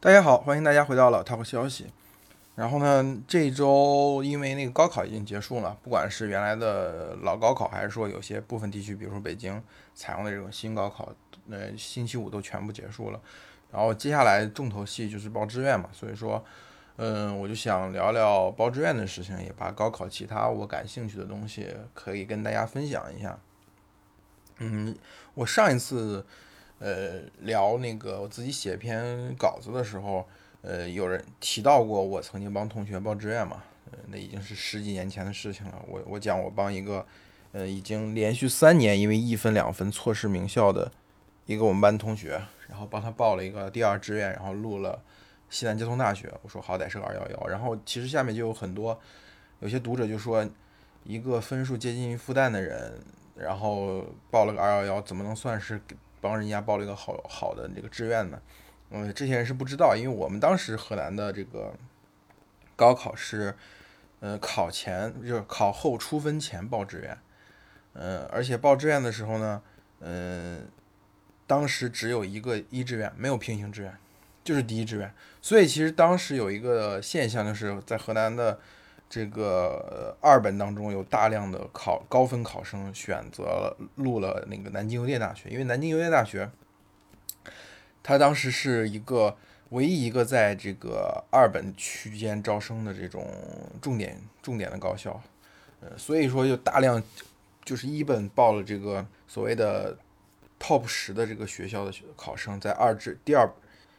大家好，欢迎大家回到老 Talk 消息。然后呢，这周因为那个高考已经结束了，不管是原来的老高考，还是说有些部分地区，比如说北京采用的这种新高考，呃，星期五都全部结束了。然后接下来重头戏就是报志愿嘛，所以说，嗯，我就想聊聊报志愿的事情，也把高考其他我感兴趣的东西可以跟大家分享一下。嗯，我上一次。呃，聊那个我自己写篇稿子的时候，呃，有人提到过我曾经帮同学报志愿嘛，那已经是十几年前的事情了。我我讲我帮一个，呃，已经连续三年因为一分两分错失名校的一个我们班同学，然后帮他报了一个第二志愿，然后录了西南交通大学。我说好歹是个二幺幺，然后其实下面就有很多有些读者就说，一个分数接近于复旦的人，然后报了个二幺幺，怎么能算是？帮人家报了一个好好的这个志愿呢，嗯，这些人是不知道，因为我们当时河南的这个高考是，呃，考前就是考后出分前报志愿，嗯，而且报志愿的时候呢，嗯，当时只有一个一志愿，没有平行志愿，就是第一志愿，所以其实当时有一个现象，就是在河南的。这个二本当中有大量的考高分考生选择了录了那个南京邮电大学，因为南京邮电大学，它当时是一个唯一一个在这个二本区间招生的这种重点重点的高校，呃，所以说就大量就是一本报了这个所谓的 top 十的这个学校的考生在二志第二，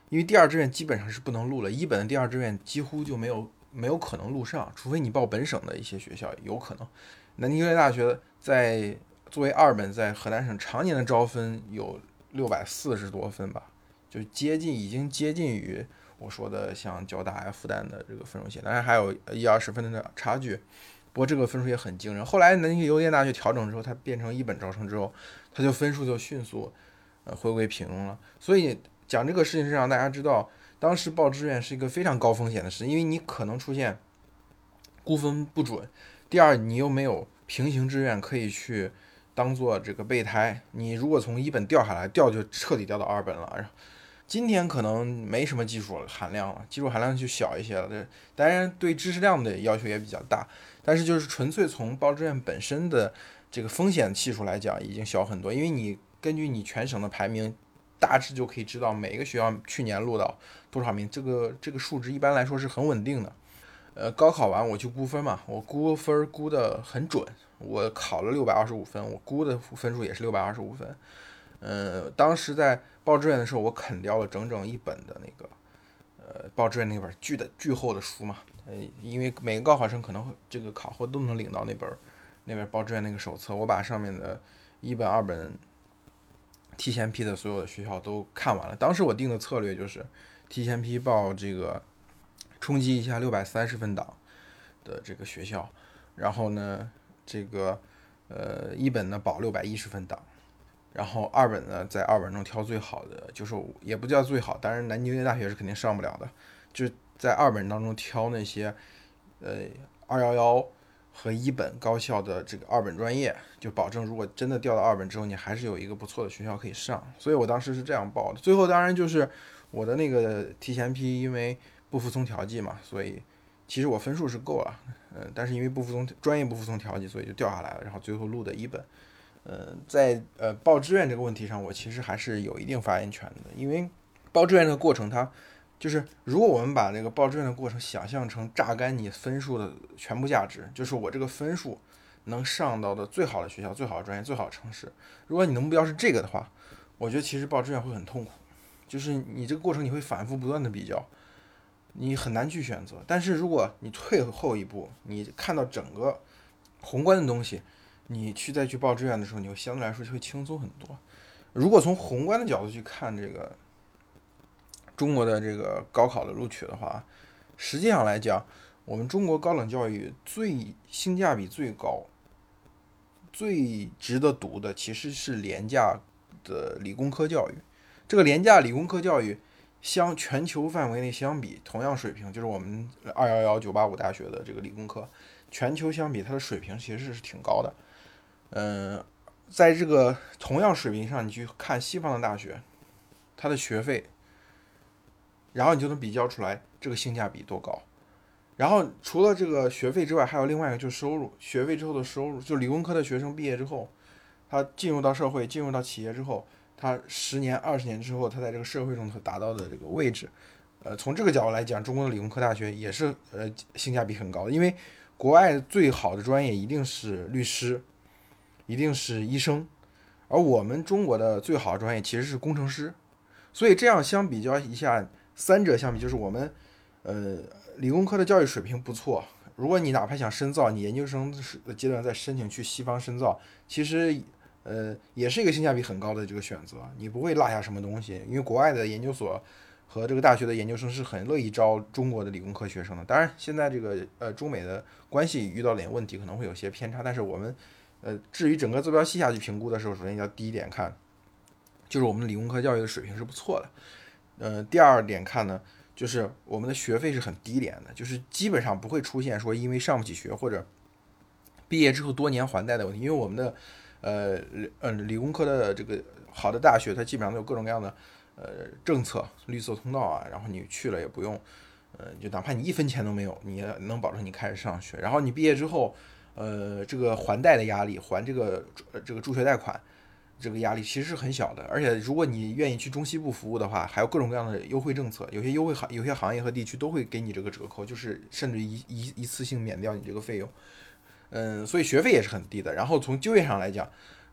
因为第二志愿基本上是不能录了，一本的第二志愿几乎就没有。没有可能录上，除非你报本省的一些学校，有可能。南京邮电大学在作为二本，在河南省常年的招分有六百四十多分吧，就接近已经接近于我说的像交大、复旦的这个分数线，当然还有一二十分的差距。不过这个分数也很惊人。后来南京邮电大学调整之后，它变成一本招生之后，它就分数就迅速呃回归平庸了。所以讲这个事情是让大家知道。当时报志愿是一个非常高风险的事，因为你可能出现估分不准，第二你又没有平行志愿可以去当做这个备胎，你如果从一本掉下来，掉就彻底掉到二本了。今天可能没什么技术含量了，技术含量就小一些了。这当然对知识量的要求也比较大，但是就是纯粹从报志愿本身的这个风险系数来讲，已经小很多，因为你根据你全省的排名。大致就可以知道每一个学校去年录到多少名，这个这个数值一般来说是很稳定的。呃，高考完我去估分嘛，我估分估的很准，我考了六百二十五分，我估的分数也是六百二十五分。呃，当时在报志愿的时候，我啃掉了整整一本的那个呃报志愿那本巨的巨厚的书嘛，呃，因为每个高考生可能会这个考后都能领到那本那本报志愿那个手册，我把上面的一本二本。提前批的所有的学校都看完了。当时我定的策略就是提前批报这个冲击一下六百三十分档的这个学校，然后呢，这个呃一本呢保六百一十分档，然后二本呢在二本中挑最好的，就是也不叫最好，当然南京大学是肯定上不了的，就是在二本当中挑那些呃二幺幺。和一本高校的这个二本专业，就保证如果真的调到二本之后，你还是有一个不错的学校可以上。所以我当时是这样报的。最后当然就是我的那个提前批，因为不服从调剂嘛，所以其实我分数是够了，嗯，但是因为不服从专业不服从调剂，所以就掉下来了。然后最后录的一本，呃，在呃报志愿这个问题上，我其实还是有一定发言权的，因为报志愿这个过程它。就是如果我们把那个报志愿的过程想象成榨干你分数的全部价值，就是我这个分数能上到的最好的学校、最好的专业、最好的城市。如果你的目标是这个的话，我觉得其实报志愿会很痛苦。就是你这个过程你会反复不断的比较，你很难去选择。但是如果你退后一步，你看到整个宏观的东西，你去再去报志愿的时候，你会相对来说就会轻松很多。如果从宏观的角度去看这个。中国的这个高考的录取的话，实际上来讲，我们中国高等教育最性价比最高、最值得读的其实是廉价的理工科教育。这个廉价理工科教育，相全球范围内相比，同样水平就是我们二幺幺九八五大学的这个理工科，全球相比它的水平其实是挺高的。嗯，在这个同样水平上，你去看西方的大学，它的学费。然后你就能比较出来这个性价比多高。然后除了这个学费之外，还有另外一个就是收入，学费之后的收入，就理工科的学生毕业之后，他进入到社会，进入到企业之后，他十年、二十年之后，他在这个社会中所达到的这个位置，呃，从这个角度来讲，中国的理工科大学也是呃性价比很高的，因为国外最好的专业一定是律师，一定是医生，而我们中国的最好的专业其实是工程师，所以这样相比较一下，三者相比，就是我们呃。理工科的教育水平不错，如果你哪怕想深造，你研究生的阶段再申请去西方深造，其实呃也是一个性价比很高的这个选择，你不会落下什么东西，因为国外的研究所和这个大学的研究生是很乐意招中国的理工科学生的。当然，现在这个呃中美的关系遇到点问题，可能会有些偏差，但是我们呃至于整个坐标系下去评估的时候，首先要第一点看，就是我们理工科教育的水平是不错的，呃第二点看呢。就是我们的学费是很低廉的，就是基本上不会出现说因为上不起学或者毕业之后多年还贷的问题。因为我们的呃嗯理工科的这个好的大学，它基本上都有各种各样的呃政策，绿色通道啊，然后你去了也不用，呃就哪怕你一分钱都没有，你也能保证你开始上学。然后你毕业之后，呃这个还贷的压力，还这个这个助学贷款。这个压力其实是很小的，而且如果你愿意去中西部服务的话，还有各种各样的优惠政策，有些优惠行有些行业和地区都会给你这个折扣，就是甚至一一一次性免掉你这个费用。嗯，所以学费也是很低的。然后从就业上来讲，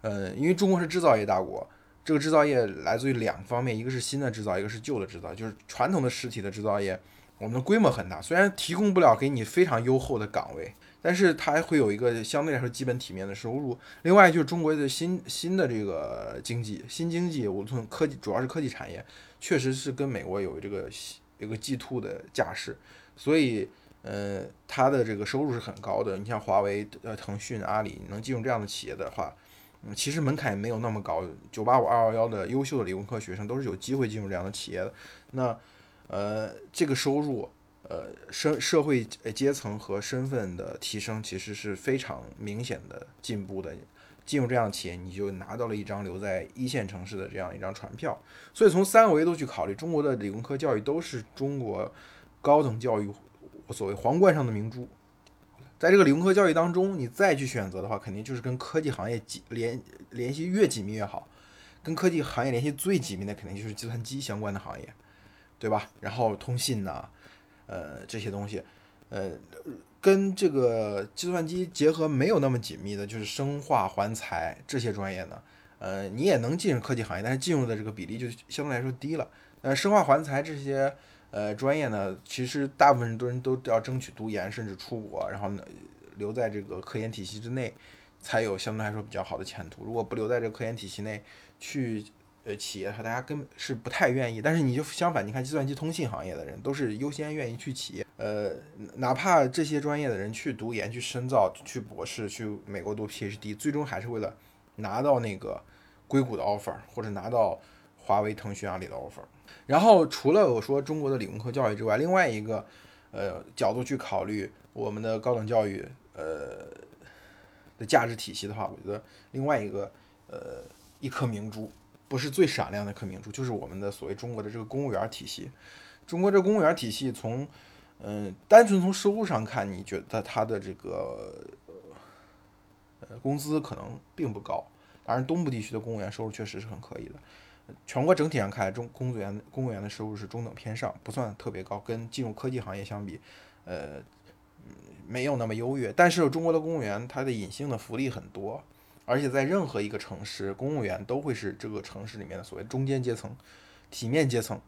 呃，因为中国是制造业大国，这个制造业来自于两方面，一个是新的制造，一个是旧的制造，就是传统的实体的制造业，我们的规模很大，虽然提供不了给你非常优厚的岗位。但是它还会有一个相对来说基本体面的收入。另外就是中国的新新的这个经济，新经济，我从科技，主要是科技产业，确实是跟美国有这个一个 G two 的架势，所以呃，它的这个收入是很高的。你像华为、呃腾讯、阿里能进入这样的企业的话，嗯，其实门槛也没有那么高。九八五、二幺幺的优秀的理工科学生都是有机会进入这样的企业的。那呃，这个收入。呃，社社会阶层和身份的提升其实是非常明显的进步的。进入这样企业，你就拿到了一张留在一线城市的这样一张船票。所以从三个维度去考虑，中国的理工科教育都是中国高等教育所谓皇冠上的明珠。在这个理工科教育当中，你再去选择的话，肯定就是跟科技行业紧联联系越紧密越好。跟科技行业联系最紧密的，肯定就是计算机相关的行业，对吧？然后通信呐。呃，这些东西，呃，跟这个计算机结合没有那么紧密的，就是生化环材这些专业呢，呃，你也能进入科技行业，但是进入的这个比例就相对来说低了。呃，生化环材这些呃专业呢，其实大部分人都人都要争取读研，甚至出国，然后呢留在这个科研体系之内，才有相对来说比较好的前途。如果不留在这个科研体系内去。呃，企业和大家根本是不太愿意，但是你就相反，你看计算机通信行业的人都是优先愿意去企业，呃，哪怕这些专业的人去读研、去深造、去博士、去美国读 PhD，最终还是为了拿到那个硅谷的 offer，或者拿到华为、腾讯、阿里的 offer。然后除了我说中国的理工科教育之外，另外一个呃角度去考虑我们的高等教育呃的价值体系的话，我觉得另外一个呃一颗明珠。不是最闪亮的一颗明珠，就是我们的所谓中国的这个公务员体系。中国这公务员体系，从嗯单纯从收入上看，你觉得他的这个呃工资可能并不高。当然，东部地区的公务员收入确实是很可以的。全国整体上看，中公务员公务员的收入是中等偏上，不算特别高，跟进入科技行业相比，呃，没有那么优越。但是中国的公务员，他的隐性的福利很多。而且在任何一个城市，公务员都会是这个城市里面的所谓中间阶层、体面阶层，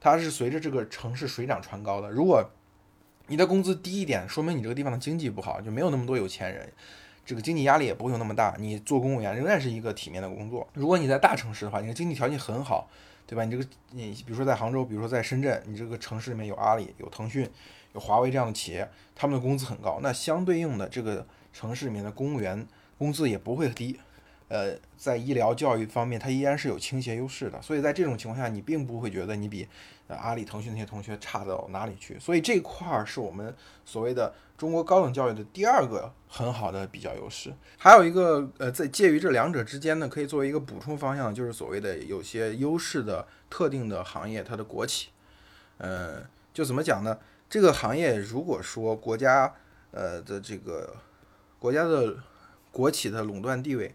它是随着这个城市水涨船高的。如果你的工资低一点，说明你这个地方的经济不好，就没有那么多有钱人，这个经济压力也不会有那么大。你做公务员仍然是一个体面的工作。如果你在大城市的话，你的经济条件很好，对吧？你这个你比如说在杭州，比如说在深圳，你这个城市里面有阿里、有腾讯、有华为这样的企业，他们的工资很高，那相对应的这个城市里面的公务员。工资也不会低，呃，在医疗教育方面，它依然是有倾斜优势的。所以在这种情况下，你并不会觉得你比呃阿里、腾讯那些同学差到哪里去。所以这块儿是我们所谓的中国高等教育的第二个很好的比较优势。还有一个呃，在介于这两者之间呢，可以作为一个补充方向，就是所谓的有些优势的特定的行业，它的国企。呃，就怎么讲呢？这个行业如果说国家呃的这个国家的国企的垄断地位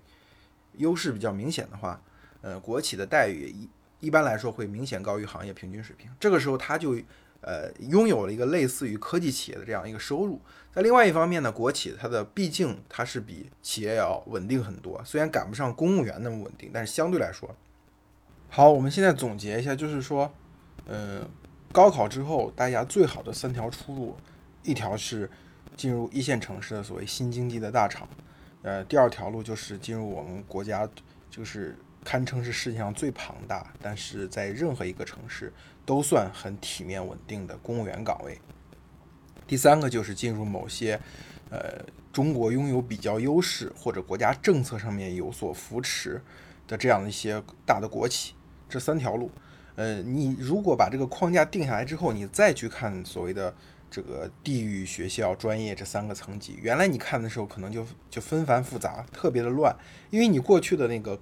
优势比较明显的话，呃，国企的待遇一一般来说会明显高于行业平均水平。这个时候，它就呃拥有了一个类似于科技企业的这样一个收入。在另外一方面呢，国企它的毕竟它是比企业要稳定很多，虽然赶不上公务员那么稳定，但是相对来说，好，我们现在总结一下，就是说，嗯，高考之后大家最好的三条出路，一条是进入一线城市的所谓新经济的大厂，呃，第二条路就是进入我们国家就是。堪称是世界上最庞大，但是在任何一个城市都算很体面稳定的公务员岗位。第三个就是进入某些，呃，中国拥有比较优势或者国家政策上面有所扶持的这样的一些大的国企。这三条路，呃，你如果把这个框架定下来之后，你再去看所谓的这个地域、学校、专业这三个层级，原来你看的时候可能就就纷繁复杂，特别的乱，因为你过去的那个。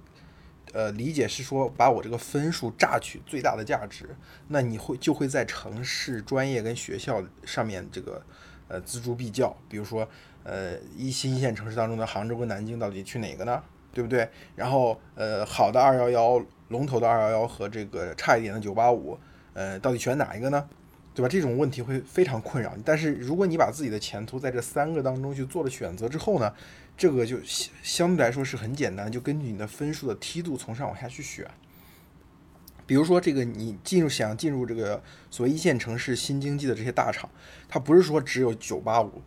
呃，理解是说把我这个分数榨取最大的价值，那你会就会在城市、专业跟学校上面这个呃锱铢必较。比如说，呃，一新一线城市当中的杭州跟南京到底去哪个呢？对不对？然后，呃，好的二幺幺、龙头的二幺幺和这个差一点的九八五，呃，到底选哪一个呢？对吧？这种问题会非常困扰你。但是如果你把自己的前途在这三个当中去做了选择之后呢？这个就相相对来说是很简单，就根据你的分数的梯度从上往下去选。比如说，这个你进入想进入这个所谓一线城市新经济的这些大厂，它不是说只有九八五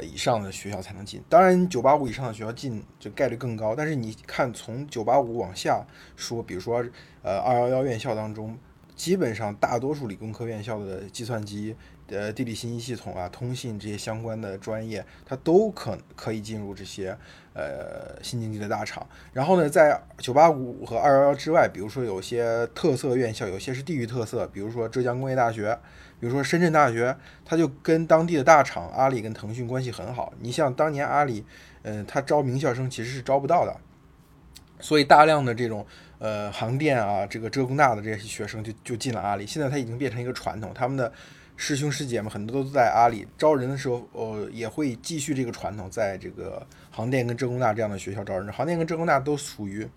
以上的学校才能进。当然，九八五以上的学校进就概率更高。但是你看，从九八五往下说，比如说呃二幺幺院校当中，基本上大多数理工科院校的计算机。呃，地理信息系统啊，通信这些相关的专业，它都可可以进入这些呃新经济的大厂。然后呢，在九八五和二幺幺之外，比如说有些特色院校，有些是地域特色，比如说浙江工业大学，比如说深圳大学，它就跟当地的大厂阿里跟腾讯关系很好。你像当年阿里，嗯，它招名校生其实是招不到的，所以大量的这种呃航电啊，这个浙工大的这些学生就就进了阿里。现在它已经变成一个传统，他们的。师兄师姐们很多都在阿里招人的时候，呃，也会继续这个传统，在这个航电跟浙工大这样的学校招人。航电跟浙工大都属于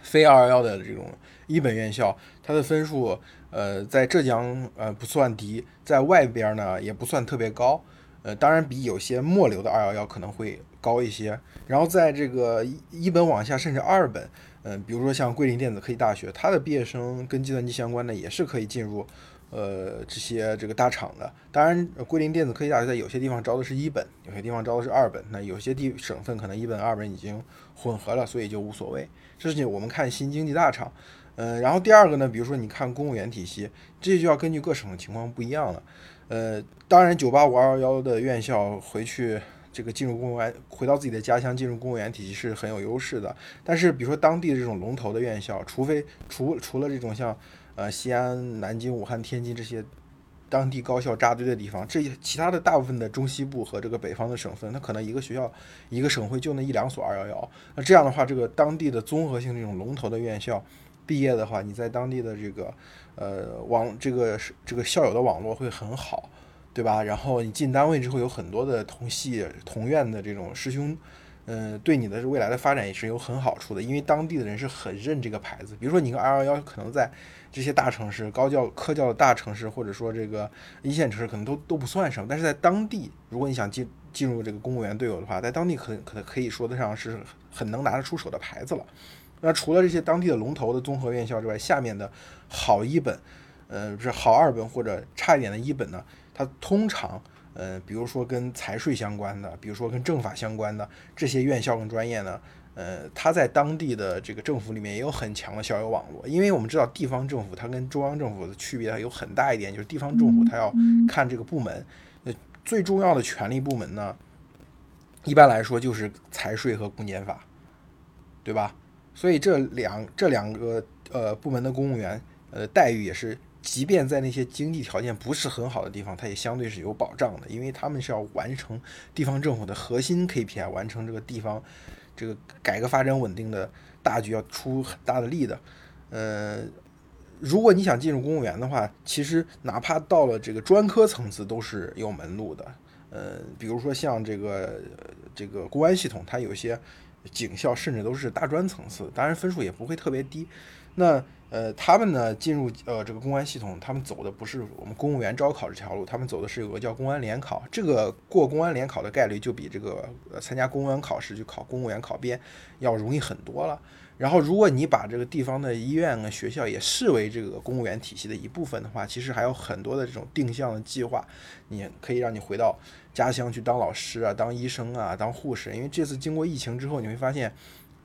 非二幺幺的这种一本院校，它的分数，呃，在浙江呃不算低，在外边呢也不算特别高，呃，当然比有些末流的二幺幺可能会高一些。然后在这个一本往下，甚至二本，嗯，比如说像桂林电子科技大学，它的毕业生跟计算机相关的也是可以进入。呃，这些这个大厂的，当然，桂林电子科技大学在有些地方招的是一本，有些地方招的是二本。那有些地省份可能一本二本已经混合了，所以就无所谓。这是我们看新经济大厂。嗯，然后第二个呢，比如说你看公务员体系，这就要根据各省的情况不一样了。呃，当然，九八五二幺幺的院校回去这个进入公务员，回到自己的家乡进入公务员体系是很有优势的。但是，比如说当地的这种龙头的院校，除非除除了这种像。呃，西安、南京、武汉、天津这些当地高校扎堆的地方，这其他的大部分的中西部和这个北方的省份，它可能一个学校、一个省会就那一两所二幺幺。那这样的话，这个当地的综合性这种龙头的院校毕业的话，你在当地的这个呃网这个这个校友的网络会很好，对吧？然后你进单位之后，有很多的同系同院的这种师兄。嗯，对你的未来的发展也是有很好处的，因为当地的人是很认这个牌子。比如说，你个二幺幺可能在这些大城市、高教科教的大城市，或者说这个一线城市，可能都都不算什么。但是在当地，如果你想进进入这个公务员队伍的话，在当地可可可以说得上是很能拿得出手的牌子了。那除了这些当地的龙头的综合院校之外，下面的好一本，呃，不是好二本或者差一点的一本呢，它通常。呃，比如说跟财税相关的，比如说跟政法相关的这些院校跟专业呢，呃，它在当地的这个政府里面也有很强的校友网络。因为我们知道地方政府它跟中央政府的区别有很大一点，就是地方政府它要看这个部门，呃，最重要的权力部门呢，一般来说就是财税和公检法，对吧？所以这两这两个呃部门的公务员，呃，待遇也是。即便在那些经济条件不是很好的地方，它也相对是有保障的，因为他们是要完成地方政府的核心 KPI，完成这个地方这个改革发展稳定的大局，要出很大的力的。呃，如果你想进入公务员的话，其实哪怕到了这个专科层次都是有门路的。呃，比如说像这个这个公安系统，它有些警校甚至都是大专层次，当然分数也不会特别低。那呃，他们呢进入呃这个公安系统，他们走的不是我们公务员招考这条路，他们走的是有个叫公安联考，这个过公安联考的概率就比这个呃参加公安考试去考公务员考编要容易很多了。然后，如果你把这个地方的医院啊、学校也视为这个公务员体系的一部分的话，其实还有很多的这种定向的计划，你可以让你回到家乡去当老师啊、当医生啊、当护士。因为这次经过疫情之后，你会发现，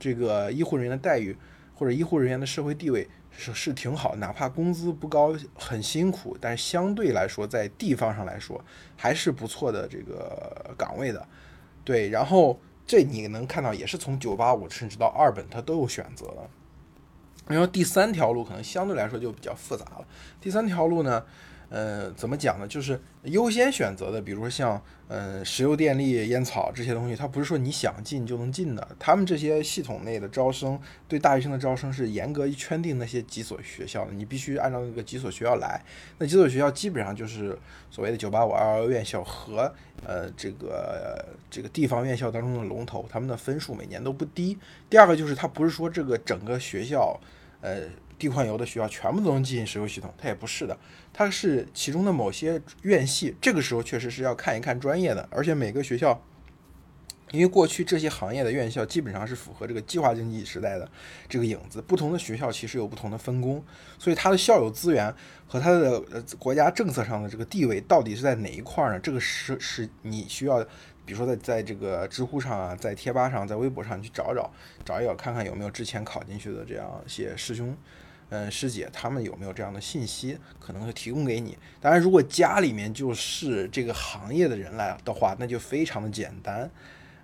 这个医护人员的待遇或者医护人员的社会地位是是挺好，哪怕工资不高、很辛苦，但是相对来说，在地方上来说还是不错的这个岗位的。对，然后。这你能看到，也是从九八五甚至到二本，它都有选择的。然后第三条路可能相对来说就比较复杂了。第三条路呢？呃，怎么讲呢？就是优先选择的，比如说像呃石油电力、烟草这些东西，它不是说你想进就能进的。他们这些系统内的招生，对大学生的招生是严格圈定那些几所学校的，你必须按照那个几所学校来。那几所学校基本上就是所谓的九八五、二幺幺院校和呃这个这个地方院校当中的龙头，他们的分数每年都不低。第二个就是它不是说这个整个学校，呃。地矿油的学校全部都能进石油系统，它也不是的，它是其中的某些院系。这个时候确实是要看一看专业的，而且每个学校，因为过去这些行业的院校基本上是符合这个计划经济时代的这个影子，不同的学校其实有不同的分工，所以它的校友资源和它的国家政策上的这个地位到底是在哪一块呢？这个是是你需要。比如说，在在这个知乎上啊，在贴吧上，在微博上去找找，找一找，看看有没有之前考进去的这样一些师兄，嗯，师姐，他们有没有这样的信息，可能会提供给你。当然，如果家里面就是这个行业的人来的话，那就非常的简单。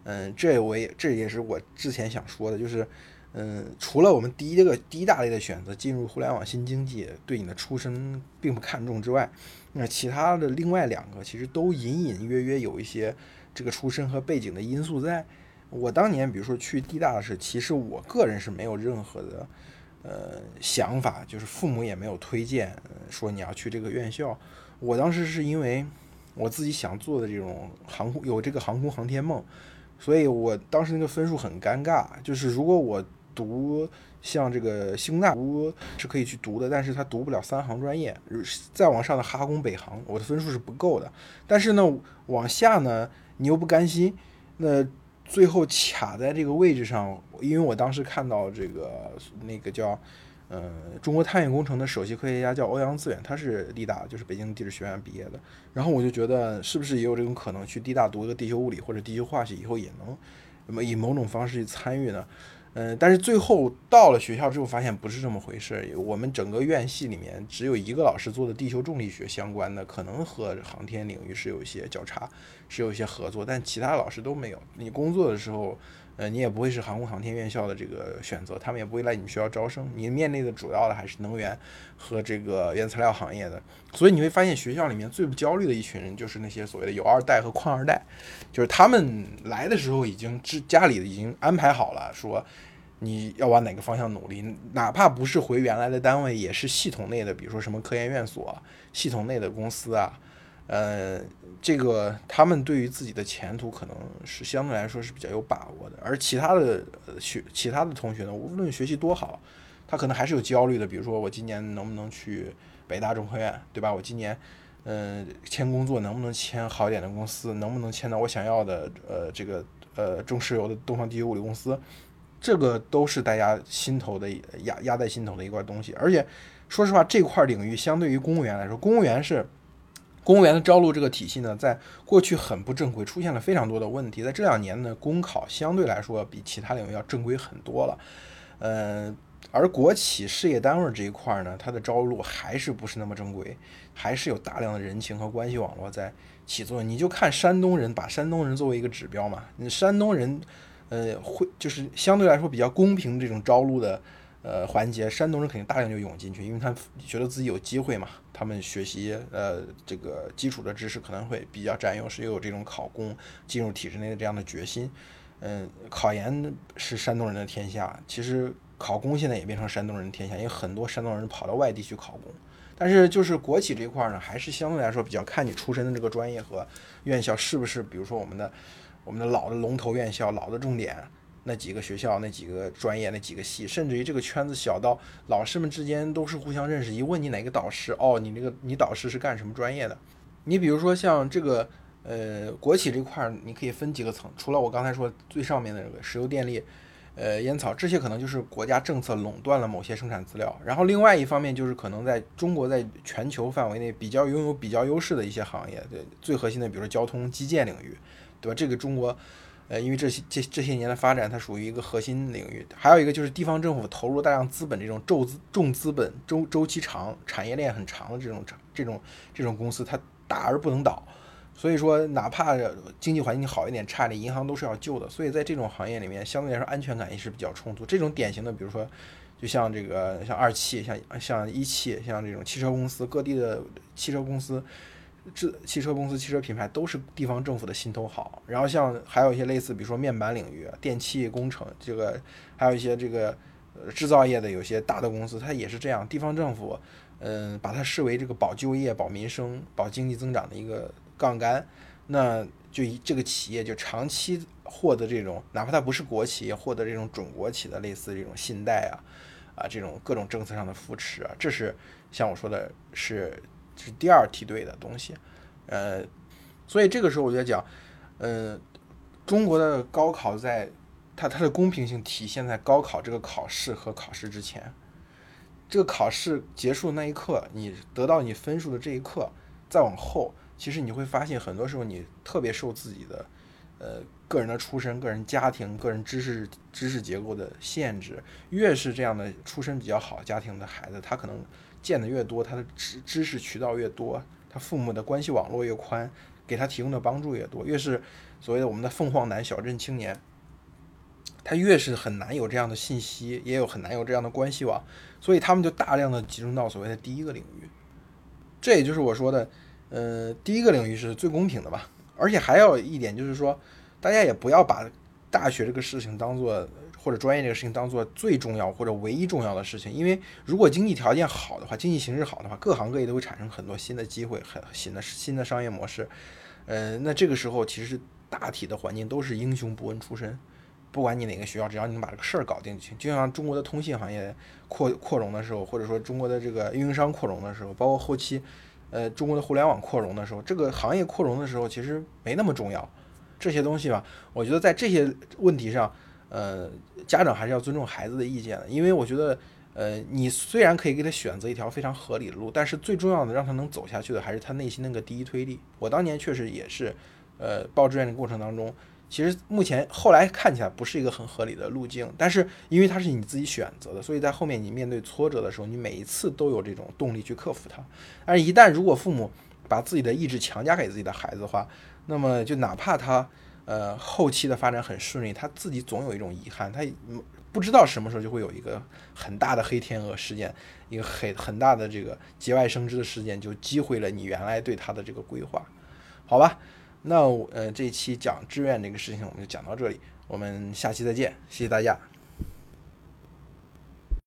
嗯，这我也这也是我之前想说的，就是，嗯，除了我们第一个第一大类的选择进入互联网新经济，对你的出身并不看重之外，那其他的另外两个其实都隐隐约约有一些。这个出身和背景的因素，在我当年，比如说去地大的时候，其实我个人是没有任何的呃想法，就是父母也没有推荐说你要去这个院校。我当时是因为我自己想做的这种航空有这个航空航天梦，所以我当时那个分数很尴尬，就是如果我读像这个西工大读是可以去读的，但是他读不了三航专业，再往上的哈工、北航，我的分数是不够的。但是呢，往下呢。你又不甘心，那最后卡在这个位置上，因为我当时看到这个那个叫，呃，中国探月工程的首席科学家叫欧阳自远，他是地大，就是北京地质学院毕业的，然后我就觉得是不是也有这种可能，去地大读一个地球物理或者地球化学，以后也能，那么以某种方式去参与呢？嗯，但是最后到了学校之后，发现不是这么回事。我们整个院系里面只有一个老师做的地球重力学相关的，可能和航天领域是有一些交叉，是有一些合作，但其他老师都没有。你工作的时候。呃，你也不会是航空航天院校的这个选择，他们也不会来你们学校招生。你面临的主要的还是能源和这个原材料行业的，所以你会发现学校里面最不焦虑的一群人就是那些所谓的有二代和矿二代，就是他们来的时候已经知家里已经安排好了，说你要往哪个方向努力，哪怕不是回原来的单位，也是系统内的，比如说什么科研院所、系统内的公司啊。呃，这个他们对于自己的前途可能是相对来说是比较有把握的，而其他的学其他的同学呢，无论学习多好，他可能还是有焦虑的。比如说我今年能不能去北大中科院，对吧？我今年，嗯，签工作能不能签好一点的公司，能不能签到我想要的呃这个呃中石油的东方地球物流公司，这个都是大家心头的压压在心头的一块东西。而且说实话，这块领域相对于公务员来说，公务员是。公务员的招录这个体系呢，在过去很不正规，出现了非常多的问题。在这两年呢，公考相对来说比其他领域要正规很多了。呃，而国企事业单位这一块呢，它的招录还是不是那么正规，还是有大量的人情和关系网络在起作用。你就看山东人，把山东人作为一个指标嘛，你山东人，呃，会就是相对来说比较公平这种招录的。呃，环节，山东人肯定大量就涌进去，因为他觉得自己有机会嘛。他们学习呃这个基础的知识可能会比较占优势，又有这种考公进入体制内的这样的决心。嗯，考研是山东人的天下。其实考公现在也变成山东人的天下，因为很多山东人跑到外地去考公。但是就是国企这一块呢，还是相对来说比较看你出身的这个专业和院校是不是，比如说我们的我们的老的龙头院校、老的重点那几个学校、那几个专业、那几个系，甚至于这个圈子小到老师们之间都是互相认识。一问你哪个导师，哦，你这个你导师是干什么专业的？你比如说像这个呃国企这块，你可以分几个层，除了我刚才说最上面的这个石油电力。呃，烟草这些可能就是国家政策垄断了某些生产资料，然后另外一方面就是可能在中国在全球范围内比较拥有比较优势的一些行业，对最核心的，比如说交通基建领域，对吧？这个中国，呃，因为这些这这些年的发展，它属于一个核心领域。还有一个就是地方政府投入大量资本，这种重资重资本周周期长、产业链很长的这种这种这种公司，它大而不能倒。所以说，哪怕经济环境好一点、差点，银行都是要救的。所以在这种行业里面，相对来说安全感也是比较充足。这种典型的，比如说，就像这个像二汽、像像一汽、像这种汽车公司，各地的汽车公司、制汽车公司、汽车品牌都是地方政府的心头好。然后像还有一些类似，比如说面板领域、电气工程，这个还有一些这个制造业的有些大的公司，它也是这样，地方政府嗯把它视为这个保就业、保民生、保经济增长的一个。杠杆，那就这个企业就长期获得这种，哪怕它不是国企，获得这种准国企的类似这种信贷啊，啊这种各种政策上的扶持啊，这是像我说的是是第二梯队的东西，呃，所以这个时候我就讲，呃，中国的高考在它它的公平性体现在高考这个考试和考试之前，这个考试结束那一刻，你得到你分数的这一刻，再往后。其实你会发现，很多时候你特别受自己的，呃，个人的出身、个人家庭、个人知识知识结构的限制。越是这样的出身比较好家庭的孩子，他可能见的越多，他的知知识渠道越多，他父母的关系网络越宽，给他提供的帮助越多。越是所谓的我们的凤凰男、小镇青年，他越是很难有这样的信息，也有很难有这样的关系网，所以他们就大量的集中到所谓的第一个领域。这也就是我说的。呃，第一个领域是最公平的吧，而且还有一点就是说，大家也不要把大学这个事情当做或者专业这个事情当做最重要或者唯一重要的事情，因为如果经济条件好的话，经济形势好的话，各行各业都会产生很多新的机会，很新的新的商业模式。呃，那这个时候其实大体的环境都是英雄不问出身，不管你哪个学校，只要你能把这个事儿搞定就行。就像中国的通信行业扩扩容的时候，或者说中国的这个运营商扩容的时候，包括后期。呃，中国的互联网扩容的时候，这个行业扩容的时候，其实没那么重要。这些东西吧，我觉得在这些问题上，呃，家长还是要尊重孩子的意见的。因为我觉得，呃，你虽然可以给他选择一条非常合理的路，但是最重要的让他能走下去的，还是他内心那个第一推力。我当年确实也是，呃，报志愿的过程当中。其实目前后来看起来不是一个很合理的路径，但是因为它是你自己选择的，所以在后面你面对挫折的时候，你每一次都有这种动力去克服它。但是，一旦如果父母把自己的意志强加给自己的孩子的话，那么就哪怕他呃后期的发展很顺利，他自己总有一种遗憾，他不知道什么时候就会有一个很大的黑天鹅事件，一个很很大的这个节外生枝的事件，就击毁了你原来对他的这个规划，好吧？那呃，这一期讲志愿这个事情，我们就讲到这里，我们下期再见，谢谢大家。